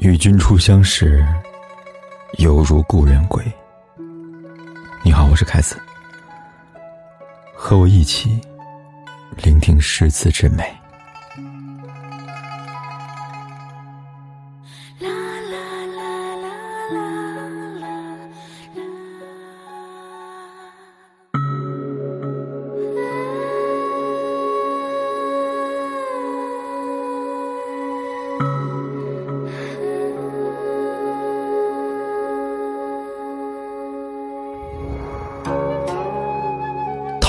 与君初相识，犹如故人归。你好，我是凯子，和我一起聆听诗词之美。啦啦啦啦啦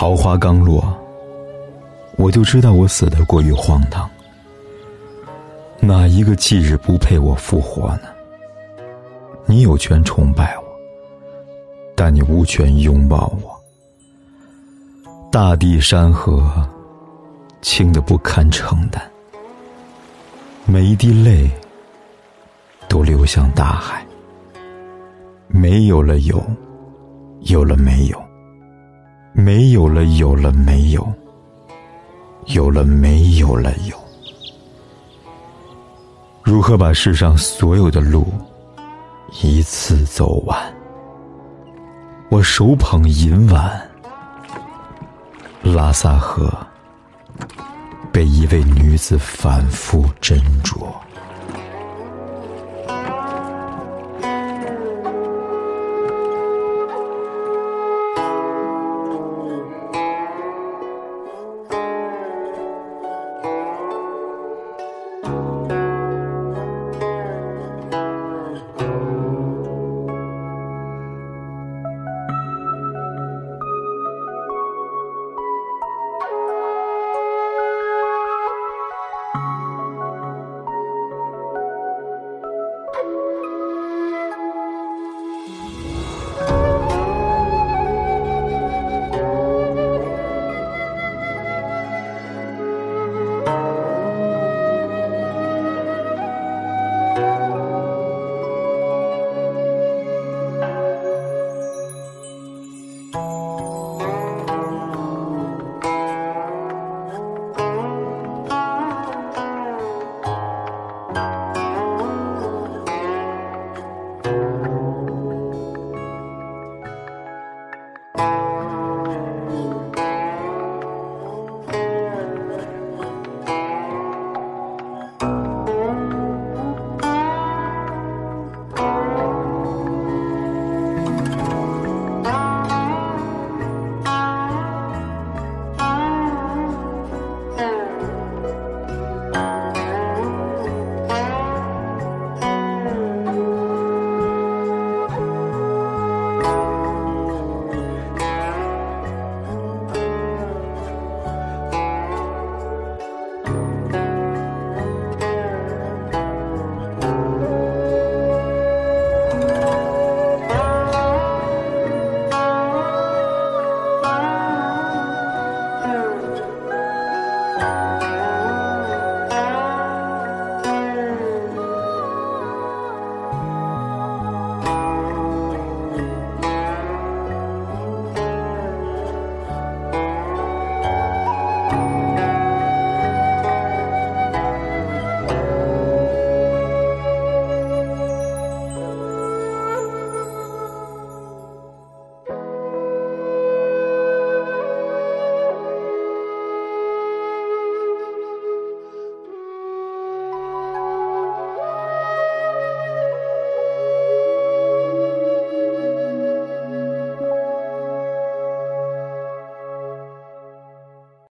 桃花刚落，我就知道我死的过于荒唐。哪一个忌日不配我复活呢？你有权崇拜我，但你无权拥抱我。大地山河，轻的不堪承担，每一滴泪都流向大海。没有了有，有了没有。没有了，有了没有；有了没有了有。如何把世上所有的路一次走完？我手捧银碗，拉萨河被一位女子反复斟酌。